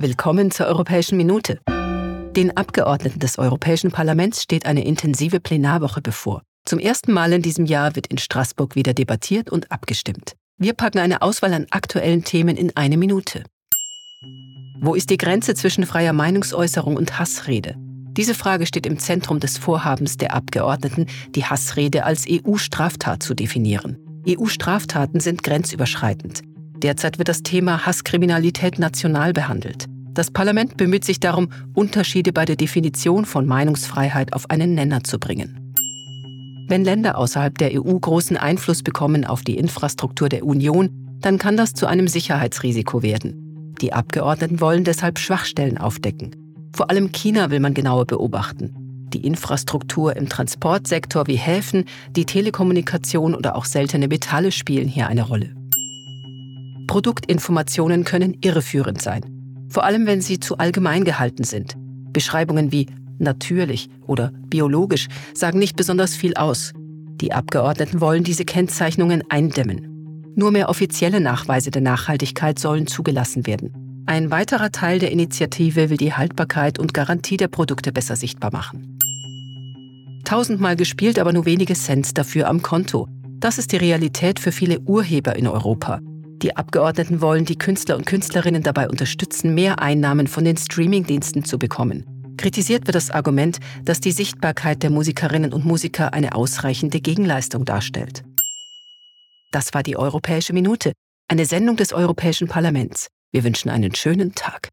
Willkommen zur Europäischen Minute. Den Abgeordneten des Europäischen Parlaments steht eine intensive Plenarwoche bevor. Zum ersten Mal in diesem Jahr wird in Straßburg wieder debattiert und abgestimmt. Wir packen eine Auswahl an aktuellen Themen in eine Minute. Wo ist die Grenze zwischen freier Meinungsäußerung und Hassrede? Diese Frage steht im Zentrum des Vorhabens der Abgeordneten, die Hassrede als EU-Straftat zu definieren. EU-Straftaten sind grenzüberschreitend. Derzeit wird das Thema Hasskriminalität national behandelt. Das Parlament bemüht sich darum, Unterschiede bei der Definition von Meinungsfreiheit auf einen Nenner zu bringen. Wenn Länder außerhalb der EU großen Einfluss bekommen auf die Infrastruktur der Union, dann kann das zu einem Sicherheitsrisiko werden. Die Abgeordneten wollen deshalb Schwachstellen aufdecken. Vor allem China will man genauer beobachten. Die Infrastruktur im Transportsektor wie Häfen, die Telekommunikation oder auch seltene Metalle spielen hier eine Rolle. Produktinformationen können irreführend sein, vor allem wenn sie zu allgemein gehalten sind. Beschreibungen wie natürlich oder biologisch sagen nicht besonders viel aus. Die Abgeordneten wollen diese Kennzeichnungen eindämmen. Nur mehr offizielle Nachweise der Nachhaltigkeit sollen zugelassen werden. Ein weiterer Teil der Initiative will die Haltbarkeit und Garantie der Produkte besser sichtbar machen. Tausendmal gespielt, aber nur wenige Cent dafür am Konto. Das ist die Realität für viele Urheber in Europa. Die Abgeordneten wollen die Künstler und Künstlerinnen dabei unterstützen, mehr Einnahmen von den Streamingdiensten zu bekommen. Kritisiert wird das Argument, dass die Sichtbarkeit der Musikerinnen und Musiker eine ausreichende Gegenleistung darstellt. Das war die Europäische Minute, eine Sendung des Europäischen Parlaments. Wir wünschen einen schönen Tag.